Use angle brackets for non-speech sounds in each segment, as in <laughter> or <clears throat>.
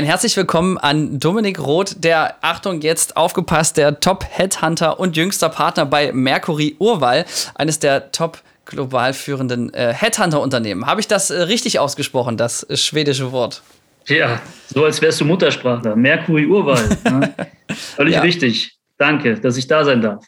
Ein herzlich willkommen an Dominik Roth, der, Achtung, jetzt aufgepasst, der Top-Headhunter und jüngster Partner bei Mercury Urwahl, eines der Top- global führenden äh, Headhunter-Unternehmen. Habe ich das äh, richtig ausgesprochen, das äh, schwedische Wort? Ja, so als wärst du Muttersprachler. Mercury Urwahl. ne? <laughs> Völlig ja. richtig. Danke, dass ich da sein darf.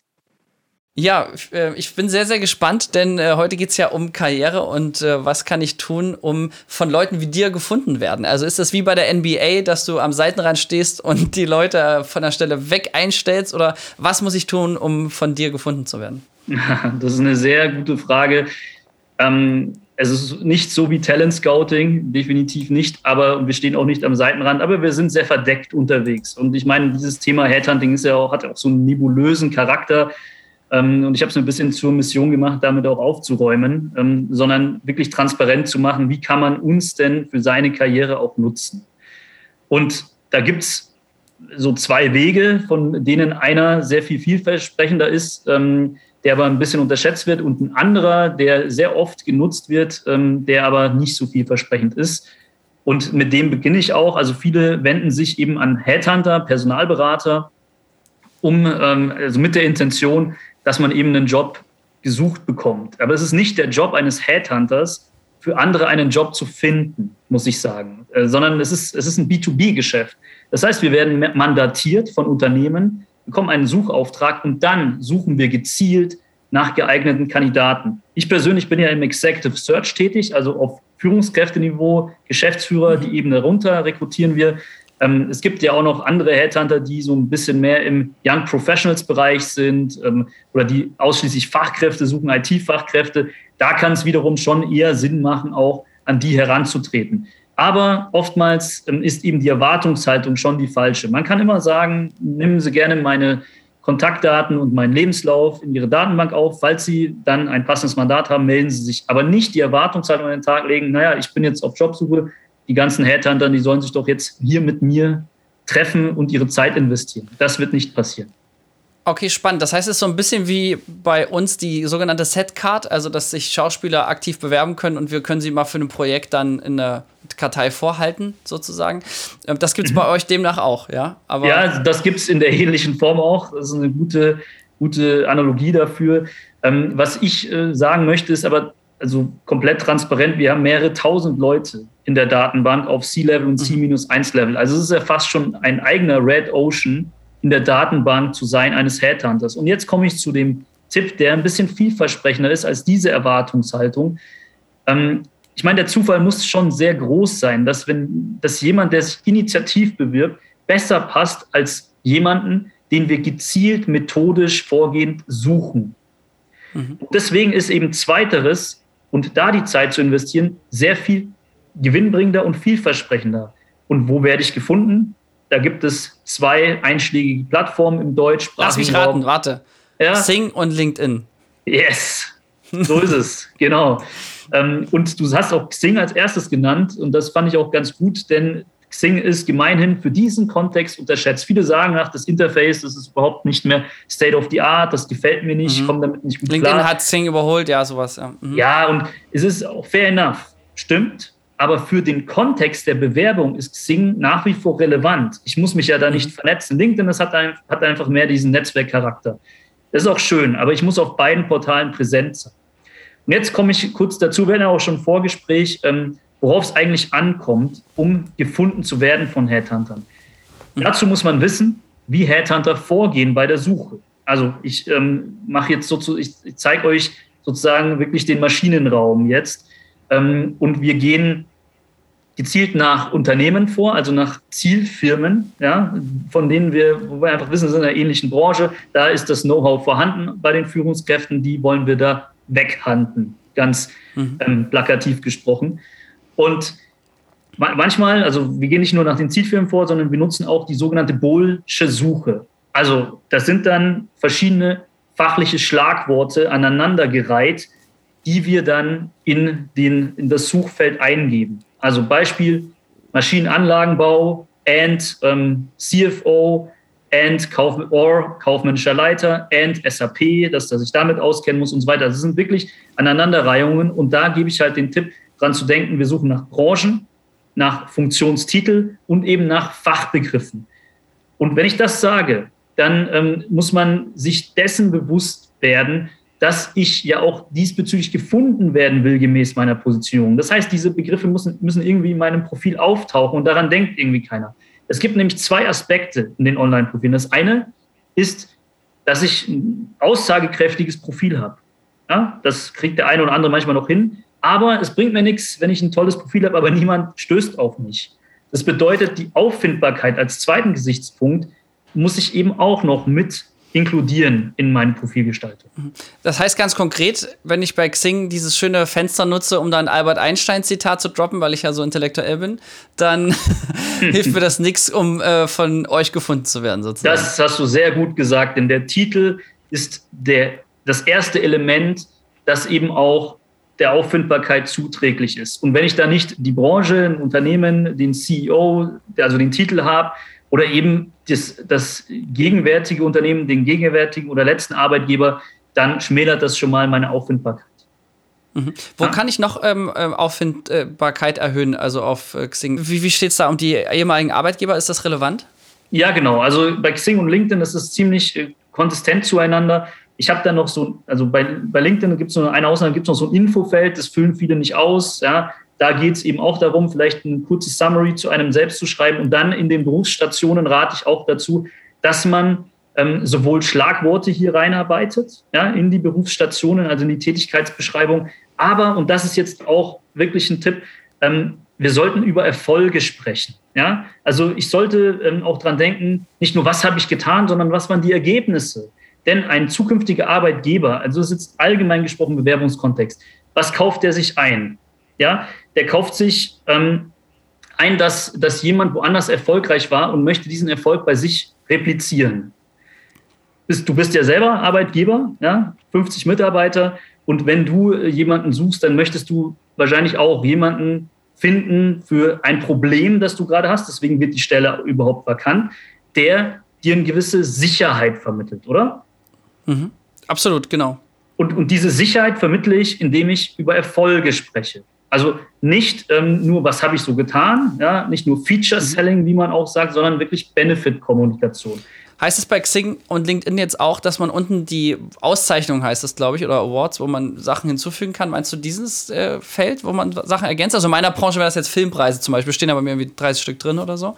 Ja, äh, ich bin sehr, sehr gespannt, denn äh, heute geht es ja um Karriere und äh, was kann ich tun, um von Leuten wie dir gefunden werden. Also ist das wie bei der NBA, dass du am Seitenrand stehst und <laughs> die Leute von der Stelle weg einstellst oder was muss ich tun, um von dir gefunden zu werden? <laughs> Das ist eine sehr gute Frage. Ähm, es ist nicht so wie Talent Scouting, definitiv nicht, aber wir stehen auch nicht am Seitenrand, aber wir sind sehr verdeckt unterwegs. Und ich meine, dieses Thema Headhunting ist ja auch, hat auch so einen nebulösen Charakter. Ähm, und ich habe es ein bisschen zur Mission gemacht, damit auch aufzuräumen, ähm, sondern wirklich transparent zu machen, wie kann man uns denn für seine Karriere auch nutzen. Und da gibt es so zwei Wege, von denen einer sehr viel vielversprechender ist, ähm, der aber ein bisschen unterschätzt wird, und ein anderer, der sehr oft genutzt wird, der aber nicht so vielversprechend ist. Und mit dem beginne ich auch. Also viele wenden sich eben an Headhunter, Personalberater, um also mit der Intention, dass man eben einen Job gesucht bekommt. Aber es ist nicht der Job eines Headhunters, für andere einen Job zu finden, muss ich sagen, äh, sondern es ist, es ist ein B2B-Geschäft. Das heißt, wir werden mandatiert von Unternehmen, bekommen einen Suchauftrag und dann suchen wir gezielt nach geeigneten Kandidaten. Ich persönlich bin ja im Executive Search tätig, also auf Führungskräfteniveau, Geschäftsführer, die Ebene runter rekrutieren wir. Ähm, es gibt ja auch noch andere Headhunter, die so ein bisschen mehr im Young Professionals Bereich sind ähm, oder die ausschließlich Fachkräfte suchen, IT-Fachkräfte. Da kann es wiederum schon eher Sinn machen, auch an die heranzutreten. Aber oftmals ähm, ist eben die Erwartungshaltung schon die falsche. Man kann immer sagen, nehmen Sie gerne meine Kontaktdaten und meinen Lebenslauf in Ihre Datenbank auf. Falls Sie dann ein passendes Mandat haben, melden Sie sich. Aber nicht die Erwartungshaltung an den Tag legen, naja, ich bin jetzt auf Jobsuche, die ganzen Headhunter, die sollen sich doch jetzt hier mit mir treffen und ihre Zeit investieren. Das wird nicht passieren. Okay, spannend. Das heißt, es ist so ein bisschen wie bei uns die sogenannte Setcard, also dass sich Schauspieler aktiv bewerben können und wir können sie mal für ein Projekt dann in der Kartei vorhalten, sozusagen. Ähm, das gibt es mhm. bei euch demnach auch, ja? Aber ja, das gibt es in der ähnlichen Form auch. Das ist eine gute, gute Analogie dafür. Ähm, was ich äh, sagen möchte, ist aber, also komplett transparent, wir haben mehrere tausend Leute in der Datenbank auf C-Level und C-1-Level. Also es ist ja fast schon ein eigener Red Ocean in der Datenbank zu sein eines Headhunters. Und jetzt komme ich zu dem Tipp, der ein bisschen vielversprechender ist als diese Erwartungshaltung. Ähm, ich meine, der Zufall muss schon sehr groß sein, dass wenn dass jemand, der sich initiativ bewirbt, besser passt als jemanden, den wir gezielt methodisch vorgehend suchen. Mhm. Deswegen ist eben zweiteres und da die Zeit zu investieren sehr viel gewinnbringender und vielversprechender. Und wo werde ich gefunden? Da gibt es zwei einschlägige Plattformen im deutschsprachigen Lass mich raten, warte. Ja? Sing und LinkedIn. Yes, so ist es, <laughs> genau. Ähm, und du hast auch Xing als erstes genannt und das fand ich auch ganz gut, denn Xing ist gemeinhin für diesen Kontext unterschätzt. Viele sagen, ach, das Interface, das ist überhaupt nicht mehr State of the Art, das gefällt mir nicht, mhm. komme damit nicht gut LinkedIn klar. LinkedIn hat Xing überholt, ja, sowas. Ja, mhm. ja und es ist auch fair enough, stimmt, aber für den Kontext der Bewerbung ist Xing nach wie vor relevant. Ich muss mich ja da nicht mhm. vernetzen. LinkedIn, das hat, ein, hat einfach mehr diesen Netzwerkcharakter. Das ist auch schön, aber ich muss auf beiden Portalen präsent sein. Und jetzt komme ich kurz dazu, wir hatten ja auch schon ein Vorgespräch, ähm, worauf es eigentlich ankommt, um gefunden zu werden von Headhuntern. Mhm. Dazu muss man wissen, wie Headhunter vorgehen bei der Suche. Also ich ähm, mache jetzt sozusagen, ich, ich zeige euch sozusagen wirklich den Maschinenraum jetzt. Ähm, und wir gehen gezielt nach Unternehmen vor, also nach Zielfirmen, ja, von denen wir, wo wir einfach wissen, sind in einer ähnlichen Branche, da ist das Know-how vorhanden bei den Führungskräften, die wollen wir da weghanden, ganz mhm. ähm, plakativ gesprochen. Und manchmal, also wir gehen nicht nur nach den Zielfirmen vor, sondern wir nutzen auch die sogenannte Bohlsche Suche. Also das sind dann verschiedene fachliche Schlagworte aneinandergereiht, die wir dann in, den, in das Suchfeld eingeben. Also Beispiel Maschinenanlagenbau and ähm, CFO and Kauf or kaufmännischer Leiter and SAP, dass er sich damit auskennen muss und so weiter. Das sind wirklich Aneinanderreihungen und da gebe ich halt den Tipp, dran zu denken, wir suchen nach Branchen, nach Funktionstitel und eben nach Fachbegriffen. Und wenn ich das sage, dann ähm, muss man sich dessen bewusst werden, dass ich ja auch diesbezüglich gefunden werden will gemäß meiner Positionierung. Das heißt, diese Begriffe müssen, müssen irgendwie in meinem Profil auftauchen und daran denkt irgendwie keiner. Es gibt nämlich zwei Aspekte in den Online-Profilen. Das eine ist, dass ich ein aussagekräftiges Profil habe. Ja, das kriegt der eine oder andere manchmal noch hin. Aber es bringt mir nichts, wenn ich ein tolles Profil habe, aber niemand stößt auf mich. Das bedeutet, die Auffindbarkeit als zweiten Gesichtspunkt muss ich eben auch noch mit inkludieren in meine Profilgestaltung. Mhm. Das heißt ganz konkret, wenn ich bei Xing dieses schöne Fenster nutze, um da ein Albert Einstein-Zitat zu droppen, weil ich ja so intellektuell bin, dann <laughs> hilft mir das nichts, um äh, von euch gefunden zu werden, sozusagen. Das hast du sehr gut gesagt, denn der Titel ist der, das erste Element, das eben auch der Auffindbarkeit zuträglich ist. Und wenn ich da nicht die Branche, ein Unternehmen, den CEO, also den Titel habe, oder eben das, das gegenwärtige Unternehmen, den gegenwärtigen oder letzten Arbeitgeber, dann schmälert das schon mal meine Auffindbarkeit. Mhm. Wo ja. kann ich noch ähm, ähm Auffindbarkeit erhöhen, also auf äh, Xing? Wie, wie steht es da um die ehemaligen Arbeitgeber? Ist das relevant? Ja, genau. Also bei Xing und LinkedIn ist es ziemlich äh, konsistent zueinander. Ich habe da noch so, also bei, bei LinkedIn gibt es nur eine Ausnahme, gibt es noch so ein Infofeld, das füllen viele nicht aus. Ja. Da geht es eben auch darum, vielleicht ein kurzes Summary zu einem selbst zu schreiben. Und dann in den Berufsstationen rate ich auch dazu, dass man ähm, sowohl Schlagworte hier reinarbeitet, ja, in die Berufsstationen, also in die Tätigkeitsbeschreibung. Aber, und das ist jetzt auch wirklich ein Tipp, ähm, wir sollten über Erfolge sprechen. Ja? Also ich sollte ähm, auch dran denken, nicht nur, was habe ich getan, sondern was waren die Ergebnisse. Denn ein zukünftiger Arbeitgeber, also das ist jetzt allgemein gesprochen Bewerbungskontext, was kauft der sich ein? Ja, der kauft sich ähm, ein, dass, dass jemand woanders erfolgreich war und möchte diesen Erfolg bei sich replizieren. Du bist ja selber Arbeitgeber, ja, 50 Mitarbeiter. Und wenn du jemanden suchst, dann möchtest du wahrscheinlich auch jemanden finden für ein Problem, das du gerade hast. Deswegen wird die Stelle überhaupt vakant, der dir eine gewisse Sicherheit vermittelt, oder? Mhm. Absolut, genau. Und, und diese Sicherheit vermittle ich, indem ich über Erfolge spreche. Also nicht ähm, nur, was habe ich so getan, ja, nicht nur Feature-Selling, wie man auch sagt, sondern wirklich Benefit-Kommunikation. Heißt es bei Xing und LinkedIn jetzt auch, dass man unten die Auszeichnung heißt das, glaube ich, oder Awards, wo man Sachen hinzufügen kann? Meinst du dieses äh, Feld, wo man Sachen ergänzt? Also in meiner Branche wäre das jetzt Filmpreise zum Beispiel, stehen aber mir irgendwie 30 Stück drin oder so.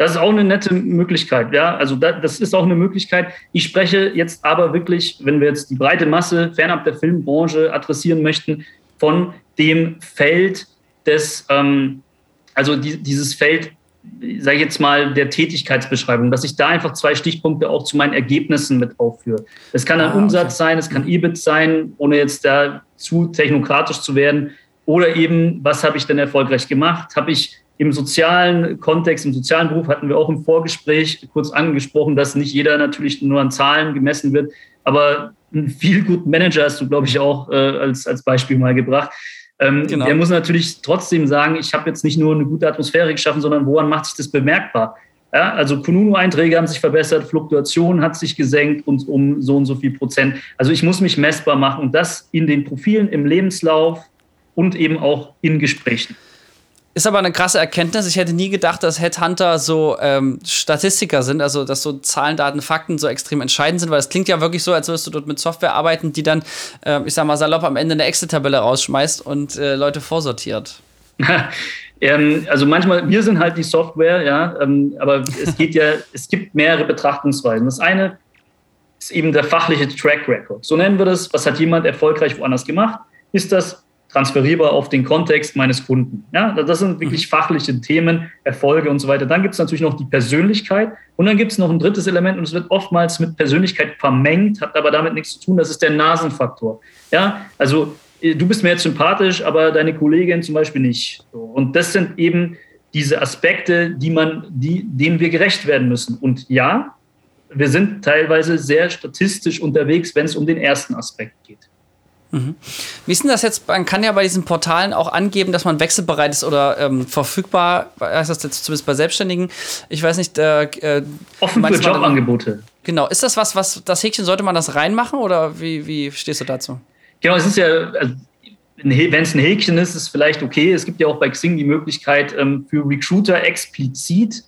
Das ist auch eine nette Möglichkeit, ja. Also das ist auch eine Möglichkeit. Ich spreche jetzt aber wirklich, wenn wir jetzt die breite Masse fernab der Filmbranche adressieren möchten, von dem Feld des, ähm, also die, dieses Feld, sage ich jetzt mal, der Tätigkeitsbeschreibung, dass ich da einfach zwei Stichpunkte auch zu meinen Ergebnissen mit aufführe. Es kann ein ah, Umsatz sein, es kann EBIT sein, ohne jetzt da zu technokratisch zu werden. Oder eben, was habe ich denn erfolgreich gemacht? Habe ich im sozialen Kontext, im sozialen Beruf hatten wir auch im Vorgespräch kurz angesprochen, dass nicht jeder natürlich nur an Zahlen gemessen wird, aber ein viel gut Manager hast du, glaube ich, auch äh, als, als Beispiel mal gebracht. Ähm, genau. Der muss natürlich trotzdem sagen, ich habe jetzt nicht nur eine gute Atmosphäre geschaffen, sondern woran macht sich das bemerkbar? Ja, also Kununu-Einträge haben sich verbessert, Fluktuation hat sich gesenkt und um so und so viel Prozent. Also ich muss mich messbar machen und das in den Profilen, im Lebenslauf und eben auch in Gesprächen. Ist aber eine krasse Erkenntnis. Ich hätte nie gedacht, dass Headhunter so ähm, Statistiker sind, also dass so Zahlen, Daten, Fakten so extrem entscheidend sind, weil es klingt ja wirklich so, als würdest du dort mit Software arbeiten, die dann, äh, ich sag mal salopp, am Ende eine Excel-Tabelle rausschmeißt und äh, Leute vorsortiert. <laughs> ähm, also manchmal, wir sind halt die Software, ja, ähm, aber es geht ja, <laughs> es gibt mehrere Betrachtungsweisen. Das eine ist eben der fachliche Track Record. So nennen wir das. Was hat jemand erfolgreich woanders gemacht? Ist das transferierbar auf den Kontext meines Kunden. Ja, das sind wirklich mhm. fachliche Themen, Erfolge und so weiter. Dann gibt es natürlich noch die Persönlichkeit und dann gibt es noch ein drittes Element und es wird oftmals mit Persönlichkeit vermengt, hat aber damit nichts zu tun. Das ist der Nasenfaktor. Ja, also äh, du bist mir jetzt sympathisch, aber deine Kollegin zum Beispiel nicht. Und das sind eben diese Aspekte, die man, die, denen wir gerecht werden müssen. Und ja, wir sind teilweise sehr statistisch unterwegs, wenn es um den ersten Aspekt geht. Mhm. Wie ist denn das jetzt? Man kann ja bei diesen Portalen auch angeben, dass man wechselbereit ist oder ähm, verfügbar, heißt das jetzt zumindest bei Selbstständigen. Ich weiß nicht. Äh, äh Offen für Jobangebote. Genau. Ist das was, was das Häkchen, sollte man das reinmachen oder wie, wie stehst du dazu? Genau, es ist ja, also wenn es ein Häkchen ist, ist es vielleicht okay. Es gibt ja auch bei Xing die Möglichkeit, ähm, für Recruiter explizit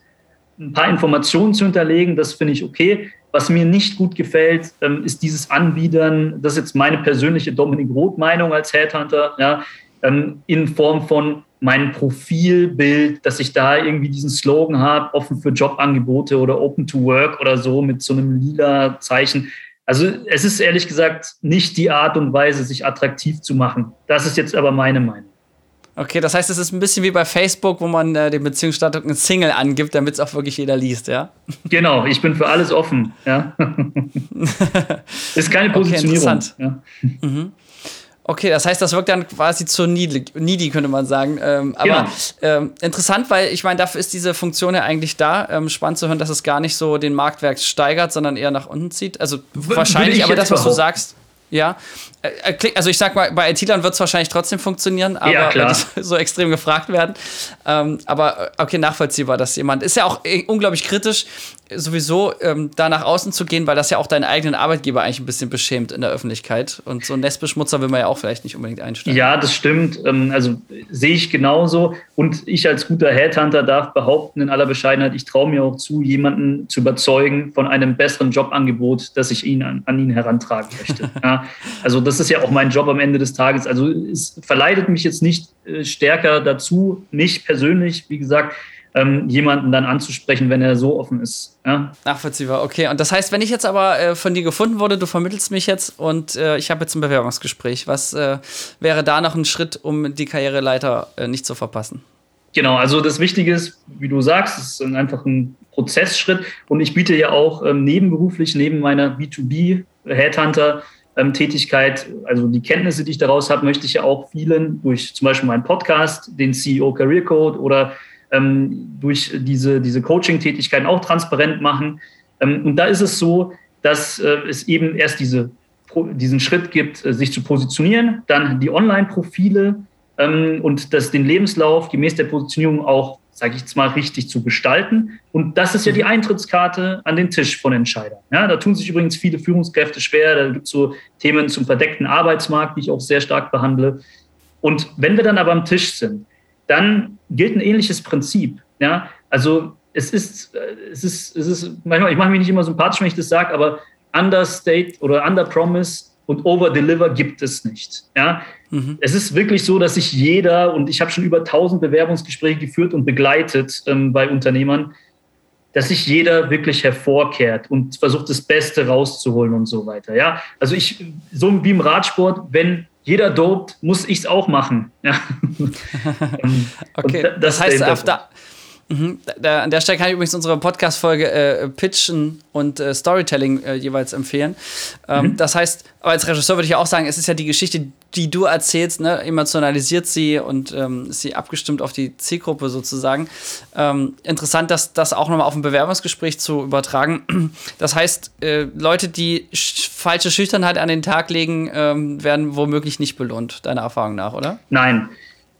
ein paar Informationen zu hinterlegen. Das finde ich okay. Was mir nicht gut gefällt, ähm, ist dieses Anbiedern, das ist jetzt meine persönliche Dominik Roth-Meinung als Headhunter, ja, ähm, in Form von mein Profilbild, dass ich da irgendwie diesen Slogan habe, offen für Jobangebote oder open to work oder so mit so einem lila Zeichen. Also es ist ehrlich gesagt nicht die Art und Weise, sich attraktiv zu machen. Das ist jetzt aber meine Meinung. Okay, das heißt, es ist ein bisschen wie bei Facebook, wo man äh, den Beziehungsstatus ein Single angibt, damit es auch wirklich jeder liest, ja? <laughs> Genau, ich bin für alles offen, ja. <laughs> ist keine Positionierung. Okay, interessant. Ja. Mhm. Okay, das heißt, das wirkt dann quasi zu needy, könnte man sagen. Ähm, aber genau. ähm, interessant, weil ich meine, dafür ist diese Funktion ja eigentlich da. Ähm, spannend zu hören, dass es gar nicht so den Marktwert steigert, sondern eher nach unten zieht. Also w wahrscheinlich, aber das, was du sagst, ja. Äh, äh, also ich sag mal, bei IT-Lern wird es wahrscheinlich trotzdem funktionieren, aber ja, klar. <laughs> so extrem gefragt werden. Ähm, aber okay, nachvollziehbar, dass jemand ist ja auch unglaublich kritisch, sowieso ähm, da nach außen zu gehen, weil das ja auch deinen eigenen Arbeitgeber eigentlich ein bisschen beschämt in der Öffentlichkeit. Und so einen Nestbeschmutzer will man ja auch vielleicht nicht unbedingt einstellen. Ja, das stimmt. Ähm, also sehe ich genauso. Und ich als guter Headhunter darf behaupten, in aller Bescheidenheit, ich traue mir auch zu, jemanden zu überzeugen von einem besseren Jobangebot, das ich ihn an, an ihn herantragen möchte. <laughs> ja, also das ist ja auch mein Job am Ende des Tages. Also es verleitet mich jetzt nicht äh, stärker dazu, mich persönlich, wie gesagt, ähm, jemanden dann anzusprechen, wenn er so offen ist. Ja? Nachvollziehbar, okay. Und das heißt, wenn ich jetzt aber äh, von dir gefunden wurde, du vermittelst mich jetzt und äh, ich habe jetzt ein Bewerbungsgespräch, was äh, wäre da noch ein Schritt, um die Karriereleiter äh, nicht zu verpassen? Genau, also das Wichtige ist, wie du sagst, es ist einfach ein Prozessschritt und ich biete ja auch ähm, nebenberuflich, neben meiner B2B Headhunter, ähm, Tätigkeit, also die Kenntnisse, die ich daraus habe, möchte ich ja auch vielen durch zum Beispiel meinen Podcast, den CEO Career Code oder ähm, durch diese, diese Coaching-Tätigkeiten auch transparent machen. Ähm, und da ist es so, dass äh, es eben erst diese, diesen Schritt gibt, äh, sich zu positionieren, dann die Online-Profile ähm, und das, den Lebenslauf gemäß der Positionierung auch, sage ich jetzt mal, richtig zu gestalten. Und das ist ja die Eintrittskarte an den Tisch von Entscheidern. Ja, da tun sich übrigens viele Führungskräfte schwer. Da gibt es so Themen zum verdeckten Arbeitsmarkt, die ich auch sehr stark behandle. Und wenn wir dann aber am Tisch sind, dann gilt ein ähnliches Prinzip. Ja? Also es ist, es ist, es ist, manchmal, ich mache mich nicht immer sympathisch, wenn ich das sage, aber understate oder underpromise und overdeliver gibt es nicht. Ja? Mhm. Es ist wirklich so, dass sich jeder, und ich habe schon über 1000 Bewerbungsgespräche geführt und begleitet ähm, bei Unternehmern, dass sich jeder wirklich hervorkehrt und versucht, das Beste rauszuholen und so weiter. Ja? Also ich, so wie im Radsport, wenn jeder dopt, muss ich es auch machen. Ja. <laughs> okay, das, heißt, auf da, Mhm. Da, an der Stelle kann ich übrigens unsere Podcast-Folge äh, Pitchen und äh, Storytelling äh, jeweils empfehlen. Ähm, mhm. Das heißt, aber als Regisseur würde ich auch sagen, es ist ja die Geschichte, die du erzählst, ne, emotionalisiert sie und ähm, ist sie abgestimmt auf die Zielgruppe sozusagen. Ähm, interessant, das, das auch nochmal auf ein Bewerbungsgespräch zu übertragen. Das heißt, äh, Leute, die sch falsche Schüchternheit an den Tag legen, ähm, werden womöglich nicht belohnt, deiner Erfahrung nach, oder? Nein,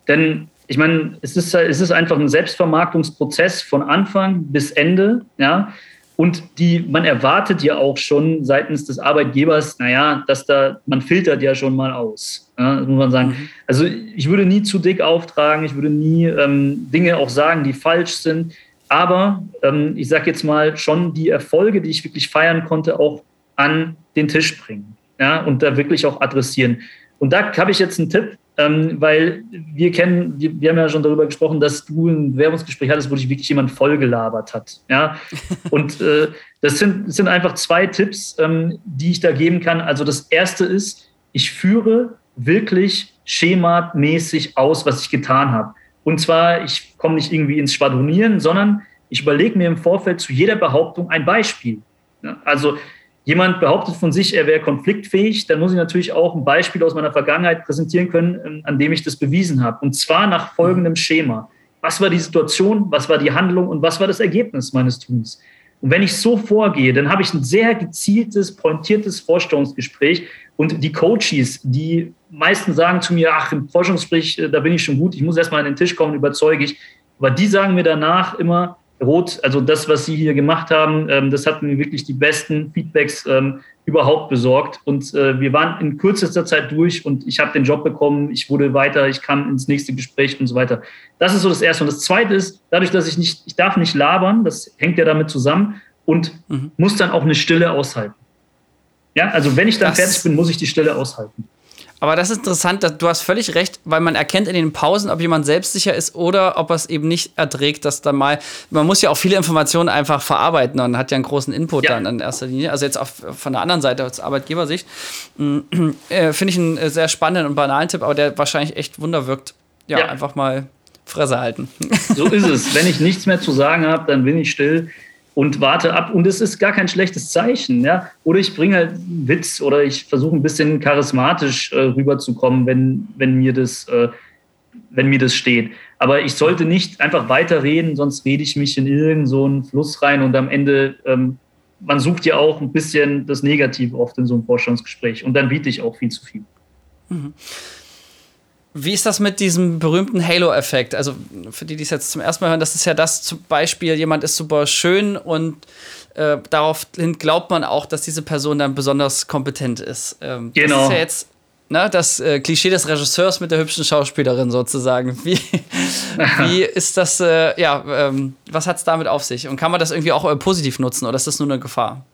denn ich meine, es ist, es ist einfach ein Selbstvermarktungsprozess von Anfang bis Ende, ja. Und die, man erwartet ja auch schon seitens des Arbeitgebers, naja, dass da, man filtert ja schon mal aus. Ja, muss man sagen. Mhm. Also ich würde nie zu dick auftragen, ich würde nie ähm, Dinge auch sagen, die falsch sind. Aber ähm, ich sage jetzt mal schon die Erfolge, die ich wirklich feiern konnte, auch an den Tisch bringen. Ja, und da wirklich auch adressieren. Und da habe ich jetzt einen Tipp, ähm, weil wir kennen, wir, haben ja schon darüber gesprochen, dass du ein Werbungsgespräch hattest, wo dich wirklich jemand vollgelabert hat. Ja? <laughs> Und äh, das, sind, das sind einfach zwei Tipps, ähm, die ich da geben kann. Also das erste ist, ich führe wirklich schematmäßig aus, was ich getan habe. Und zwar, ich komme nicht irgendwie ins Schwadronieren, sondern ich überlege mir im Vorfeld zu jeder Behauptung ein Beispiel. Ja? Also jemand behauptet von sich, er wäre konfliktfähig, dann muss ich natürlich auch ein Beispiel aus meiner Vergangenheit präsentieren können, ähm, an dem ich das bewiesen habe. Und zwar nach folgendem Schema. Was war die Situation, was war die Handlung und was war das Ergebnis meines Tuns? Und wenn ich so vorgehe, dann habe ich ein sehr gezieltes, pointiertes Vorstellungsgespräch. Und die Coaches, die meisten sagen zu mir, ach, im Forschungsgespräch, äh, da bin ich schon gut, ich muss erstmal an den Tisch kommen, überzeuge ich. Aber die sagen mir danach immer, Rot, also das, was Sie hier gemacht haben, ähm, das hat mir wirklich die besten Feedbacks ähm, überhaupt besorgt. Und äh, wir waren in kürzester Zeit durch und ich habe den Job bekommen, ich wurde weiter, ich kam ins nächste Gespräch und so weiter. Das ist so das Erste. Und das Zweite ist, dadurch, dass ich nicht, ich darf nicht labern, das hängt ja damit zusammen und mhm. muss dann auch eine Stille aushalten. Ja, also wenn ich dann das fertig bin, muss ich die Stille aushalten. Aber das ist interessant, dass, du hast völlig recht, weil man erkennt in den Pausen, ob jemand selbstsicher ist oder ob er es eben nicht erträgt, dass da mal, man muss ja auch viele Informationen einfach verarbeiten und hat ja einen großen Input ja. dann in erster Linie. Also jetzt auch von der anderen Seite, aus Arbeitgebersicht, <clears throat> äh, finde ich einen äh, sehr spannenden und banalen Tipp, aber der wahrscheinlich echt Wunder wirkt. Ja, ja. einfach mal Fresse halten. So ist es. Wenn ich nichts mehr zu sagen habe, dann bin ich still und warte ab. Und es ist gar kein schlechtes Zeichen. Ja? Oder ich bringe halt einen Witz oder ich versuche ein bisschen charismatisch äh, rüberzukommen, wenn, wenn, mir das, äh, wenn mir das steht. Aber ich sollte nicht einfach weiterreden, sonst rede ich mich in irgendeinen so Fluss rein und am Ende, ähm, man sucht ja auch ein bisschen das Negative oft in so einem Vorstellungsgespräch und dann biete ich auch viel zu viel. Mhm. Wie ist das mit diesem berühmten Halo-Effekt? Also für die, die es jetzt zum ersten Mal hören, das ist ja das zum Beispiel, jemand ist super schön und äh, daraufhin glaubt man auch, dass diese Person dann besonders kompetent ist. Ähm, genau. Das ist ja jetzt ne, das äh, Klischee des Regisseurs mit der hübschen Schauspielerin sozusagen. <laughs> Wie, wie <laughs> ist das, äh, ja, ähm, was hat es damit auf sich? Und kann man das irgendwie auch äh, positiv nutzen oder ist das nur eine Gefahr?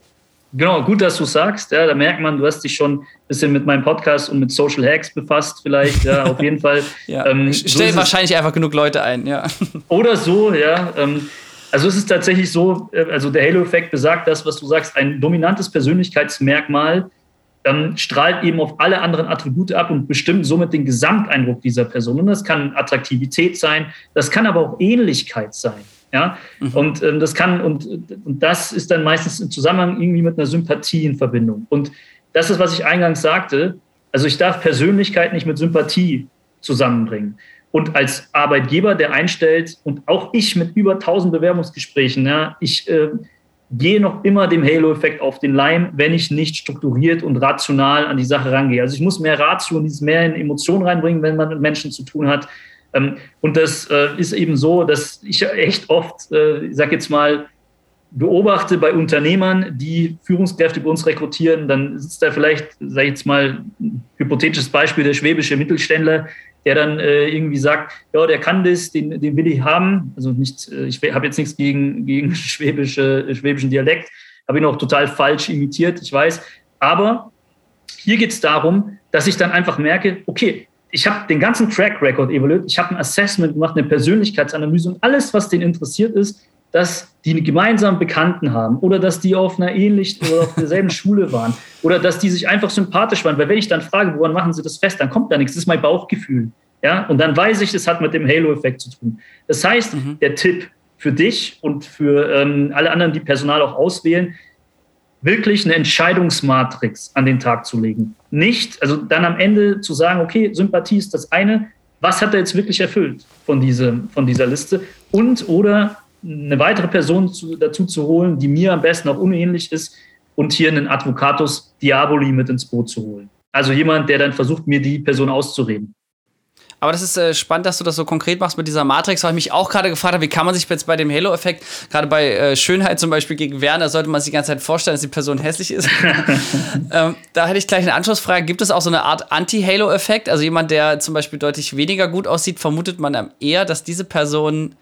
Genau, gut, dass du sagst. Ja, da merkt man, du hast dich schon ein bisschen mit meinem Podcast und mit Social Hacks befasst, vielleicht. Ja, auf jeden Fall. <laughs> ja. ähm, Stellen so wahrscheinlich einfach genug Leute ein, ja. <laughs> Oder so, ja. Ähm, also es ist tatsächlich so, äh, also der Halo-Effekt besagt das, was du sagst, ein dominantes Persönlichkeitsmerkmal ähm, strahlt eben auf alle anderen Attribute ab und bestimmt somit den Gesamteindruck dieser Person. Und das kann Attraktivität sein, das kann aber auch Ähnlichkeit sein. Ja, mhm. und ähm, das kann, und, und das ist dann meistens im Zusammenhang irgendwie mit einer Sympathie in Verbindung. Und das ist, was ich eingangs sagte. Also ich darf Persönlichkeit nicht mit Sympathie zusammenbringen. Und als Arbeitgeber, der einstellt, und auch ich mit über 1000 Bewerbungsgesprächen, ja, ich äh, gehe noch immer dem Halo-Effekt auf den Leim, wenn ich nicht strukturiert und rational an die Sache rangehe. Also ich muss mehr Ratio und mehr in Emotionen reinbringen, wenn man mit Menschen zu tun hat. Ähm, und das äh, ist eben so, dass ich echt oft, äh, ich sag jetzt mal, beobachte bei Unternehmern, die Führungskräfte bei uns rekrutieren, dann sitzt da vielleicht, sag ich jetzt mal, ein hypothetisches Beispiel, der schwäbische Mittelständler, der dann äh, irgendwie sagt, ja, der kann das, den, den will ich haben. Also nicht, äh, ich habe jetzt nichts gegen, gegen <laughs> schwäbische, schwäbischen Dialekt, habe ihn auch total falsch imitiert, ich weiß. Aber hier geht es darum, dass ich dann einfach merke, okay, ich habe den ganzen Track Record evaluiert, ich habe ein Assessment gemacht, eine Persönlichkeitsanalyse und alles, was den interessiert ist, dass die einen gemeinsamen Bekannten haben oder dass die auf einer ähnlichen oder auf derselben <laughs> Schule waren oder dass die sich einfach sympathisch waren. Weil wenn ich dann frage, woran machen sie das fest, dann kommt da nichts. Das ist mein Bauchgefühl. Ja, und dann weiß ich, das hat mit dem Halo-Effekt zu tun. Das heißt, mhm. der Tipp für dich und für ähm, alle anderen, die Personal auch auswählen, wirklich eine Entscheidungsmatrix an den Tag zu legen. Nicht, also dann am Ende zu sagen, okay, Sympathie ist das eine, was hat er jetzt wirklich erfüllt von, diese, von dieser Liste? Und oder eine weitere Person zu, dazu zu holen, die mir am besten auch unähnlich ist und hier einen Advocatus Diaboli mit ins Boot zu holen. Also jemand, der dann versucht, mir die Person auszureden. Aber das ist äh, spannend, dass du das so konkret machst mit dieser Matrix, weil ich mich auch gerade gefragt habe, wie kann man sich jetzt bei dem Halo-Effekt, gerade bei äh, Schönheit zum Beispiel gegen Werner, sollte man sich die ganze Zeit vorstellen, dass die Person hässlich ist. <laughs> ähm, da hätte ich gleich eine Anschlussfrage. Gibt es auch so eine Art Anti-Halo-Effekt? Also jemand, der zum Beispiel deutlich weniger gut aussieht, vermutet man eher, dass diese Person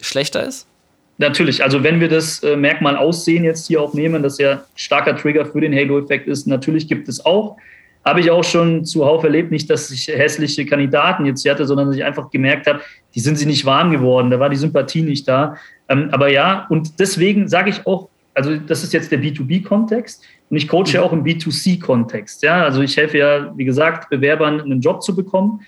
schlechter ist? Natürlich, also wenn wir das äh, Merkmal Aussehen jetzt hier auch nehmen, das ja starker Trigger für den Halo-Effekt ist, natürlich gibt es auch. Habe ich auch schon zuhauf erlebt, nicht, dass ich hässliche Kandidaten jetzt hatte, sondern dass ich einfach gemerkt habe, die sind sie nicht warm geworden, da war die Sympathie nicht da. Ähm, aber ja, und deswegen sage ich auch, also das ist jetzt der B2B-Kontext und ich coache ja auch im B2C-Kontext. Ja, also ich helfe ja, wie gesagt, Bewerbern einen Job zu bekommen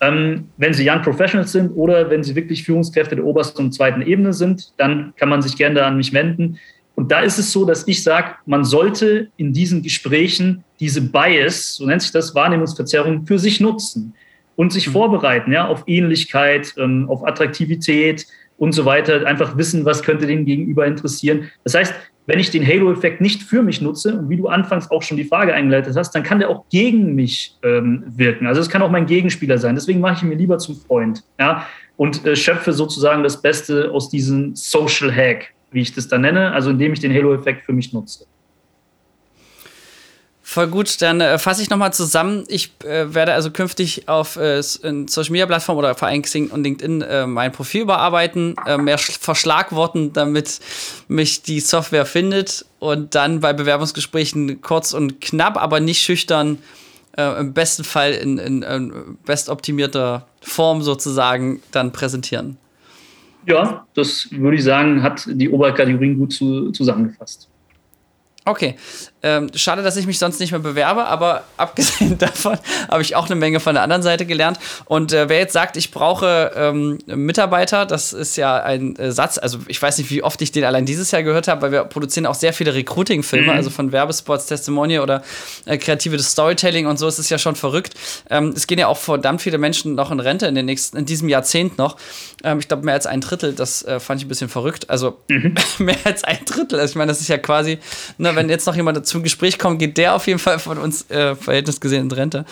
ähm, wenn Sie Young Professionals sind oder wenn Sie wirklich Führungskräfte der obersten und zweiten Ebene sind, dann kann man sich gerne an mich wenden. Und da ist es so, dass ich sage, man sollte in diesen Gesprächen diese Bias, so nennt sich das, Wahrnehmungsverzerrung, für sich nutzen und sich mhm. vorbereiten ja, auf Ähnlichkeit, ähm, auf Attraktivität und so weiter. Einfach wissen, was könnte den Gegenüber interessieren. Das heißt, wenn ich den Halo-Effekt nicht für mich nutze, und wie du anfangs auch schon die Frage eingeleitet hast, dann kann der auch gegen mich ähm, wirken. Also es kann auch mein Gegenspieler sein. Deswegen mache ich ihn mir lieber zum Freund ja, und äh, schöpfe sozusagen das Beste aus diesem Social Hack, wie ich das da nenne, also indem ich den Halo-Effekt für mich nutze. voll gut. Dann äh, fasse ich nochmal zusammen. Ich äh, werde also künftig auf äh, Social Media Plattformen oder vor allem Xing und LinkedIn äh, mein Profil überarbeiten, äh, mehr verschlagworten, damit mich die Software findet und dann bei Bewerbungsgesprächen kurz und knapp, aber nicht schüchtern, äh, im besten Fall in, in, in bestoptimierter Form sozusagen dann präsentieren. Ja, das würde ich sagen, hat die Oberkategorien gut zu, zusammengefasst. Okay. Ähm, schade, dass ich mich sonst nicht mehr bewerbe, aber abgesehen <laughs> davon habe ich auch eine Menge von der anderen Seite gelernt. Und äh, wer jetzt sagt, ich brauche ähm, Mitarbeiter, das ist ja ein äh, Satz, also ich weiß nicht, wie oft ich den allein dieses Jahr gehört habe, weil wir produzieren auch sehr viele Recruiting-Filme, mhm. also von Werbespots, Testimonial oder äh, kreatives Storytelling und so, es ist ja schon verrückt. Ähm, es gehen ja auch verdammt viele Menschen noch in Rente in, den nächsten, in diesem Jahrzehnt noch. Ähm, ich glaube, mehr als ein Drittel, das äh, fand ich ein bisschen verrückt. Also mhm. <laughs> mehr als ein Drittel. Also ich meine, das ist ja quasi, ne, wenn jetzt noch jemand zum Gespräch kommt, geht der auf jeden Fall von uns äh, Verhältnis in Rente.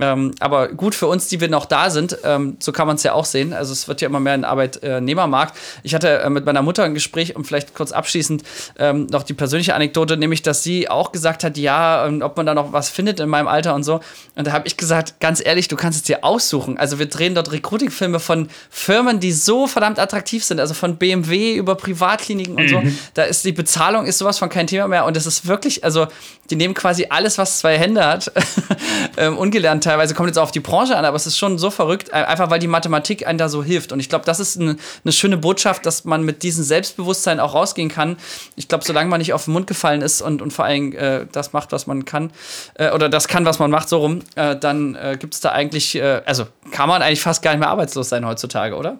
Ähm, aber gut für uns, die wir noch da sind, ähm, so kann man es ja auch sehen. Also es wird ja immer mehr ein Arbeitnehmermarkt. Ich hatte äh, mit meiner Mutter ein Gespräch, um vielleicht kurz abschließend ähm, noch die persönliche Anekdote, nämlich, dass sie auch gesagt hat, ja, ähm, ob man da noch was findet in meinem Alter und so. Und da habe ich gesagt, ganz ehrlich, du kannst es dir aussuchen. Also wir drehen dort Recruiting-Filme von Firmen, die so verdammt attraktiv sind, also von BMW über Privatkliniken und mhm. so. Da ist die Bezahlung ist sowas von kein Thema mehr und es ist wirklich, also die nehmen quasi alles, was zwei Hände hat, <laughs> ähm, ungelernt teilweise, kommt jetzt auch auf die Branche an, aber es ist schon so verrückt, einfach weil die Mathematik einem da so hilft. Und ich glaube, das ist ein, eine schöne Botschaft, dass man mit diesem Selbstbewusstsein auch rausgehen kann. Ich glaube, solange man nicht auf den Mund gefallen ist und, und vor allem äh, das macht, was man kann, äh, oder das kann, was man macht, so rum, äh, dann äh, gibt es da eigentlich, äh, also kann man eigentlich fast gar nicht mehr arbeitslos sein heutzutage, oder?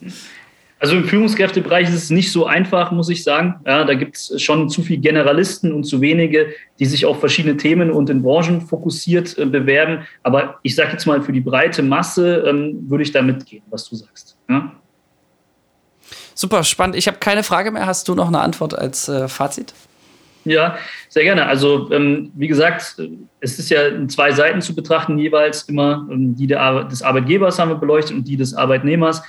<laughs> Also im Führungskräftebereich ist es nicht so einfach, muss ich sagen. Ja, da gibt es schon zu viele Generalisten und zu wenige, die sich auf verschiedene Themen und in Branchen fokussiert äh, bewerben. Aber ich sage jetzt mal, für die breite Masse ähm, würde ich da mitgehen, was du sagst. Ja? Super spannend. Ich habe keine Frage mehr. Hast du noch eine Antwort als äh, Fazit? Ja, sehr gerne. Also ähm, wie gesagt, es ist ja in zwei Seiten zu betrachten, jeweils immer ähm, die der, des Arbeitgebers haben wir beleuchtet und die des Arbeitnehmers.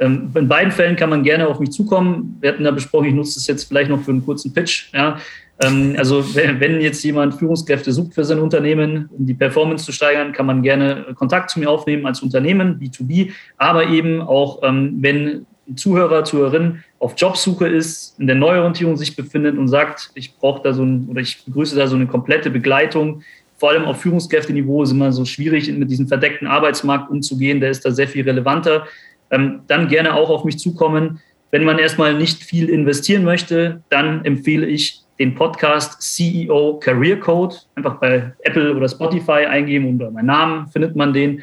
Ähm, in beiden Fällen kann man gerne auf mich zukommen. Wir hatten da besprochen, ich nutze das jetzt vielleicht noch für einen kurzen Pitch. Ja. Ähm, also <laughs> wenn jetzt jemand Führungskräfte sucht für sein Unternehmen, um die Performance zu steigern, kann man gerne Kontakt zu mir aufnehmen als Unternehmen, B2B, aber eben auch, ähm, wenn ein Zuhörer, Zuhörerin auf Jobsuche ist, in der Neuorientierung sich befindet und sagt, ich brauche da so ein, oder ich begrüße da so eine komplette Begleitung, vor allem auf Führungskräfteniveau ist immer so schwierig, mit diesem verdeckten Arbeitsmarkt umzugehen, der ist da sehr viel relevanter ähm, dann gerne auch auf mich zukommen. Wenn man erstmal nicht viel investieren möchte, dann empfehle ich den Podcast CEO Career Code. Einfach bei Apple oder Spotify eingeben unter meinen Namen findet man den.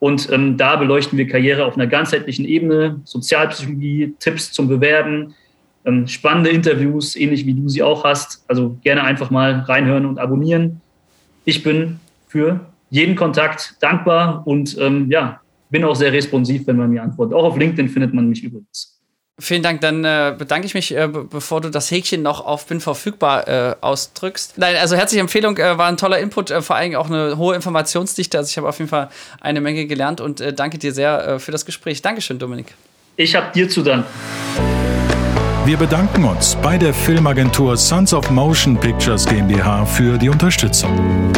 Und ähm, da beleuchten wir Karriere auf einer ganzheitlichen Ebene, Sozialpsychologie, Tipps zum Bewerben, ähm, spannende Interviews, ähnlich wie du sie auch hast. Also gerne einfach mal reinhören und abonnieren. Ich bin für jeden Kontakt dankbar und ähm, ja, bin auch sehr responsiv, wenn man mir antwortet. Auch auf LinkedIn findet man mich übrigens. Vielen Dank. Dann äh, bedanke ich mich, äh, bevor du das Häkchen noch auf bin verfügbar äh, ausdrückst. Nein, also herzliche Empfehlung, äh, war ein toller Input, äh, vor allem auch eine hohe Informationsdichte. Also ich habe auf jeden Fall eine Menge gelernt und äh, danke dir sehr für das Gespräch. Dankeschön, Dominik. Ich habe dir zu danken. Wir bedanken uns bei der Filmagentur Sons of Motion Pictures GmbH für die Unterstützung.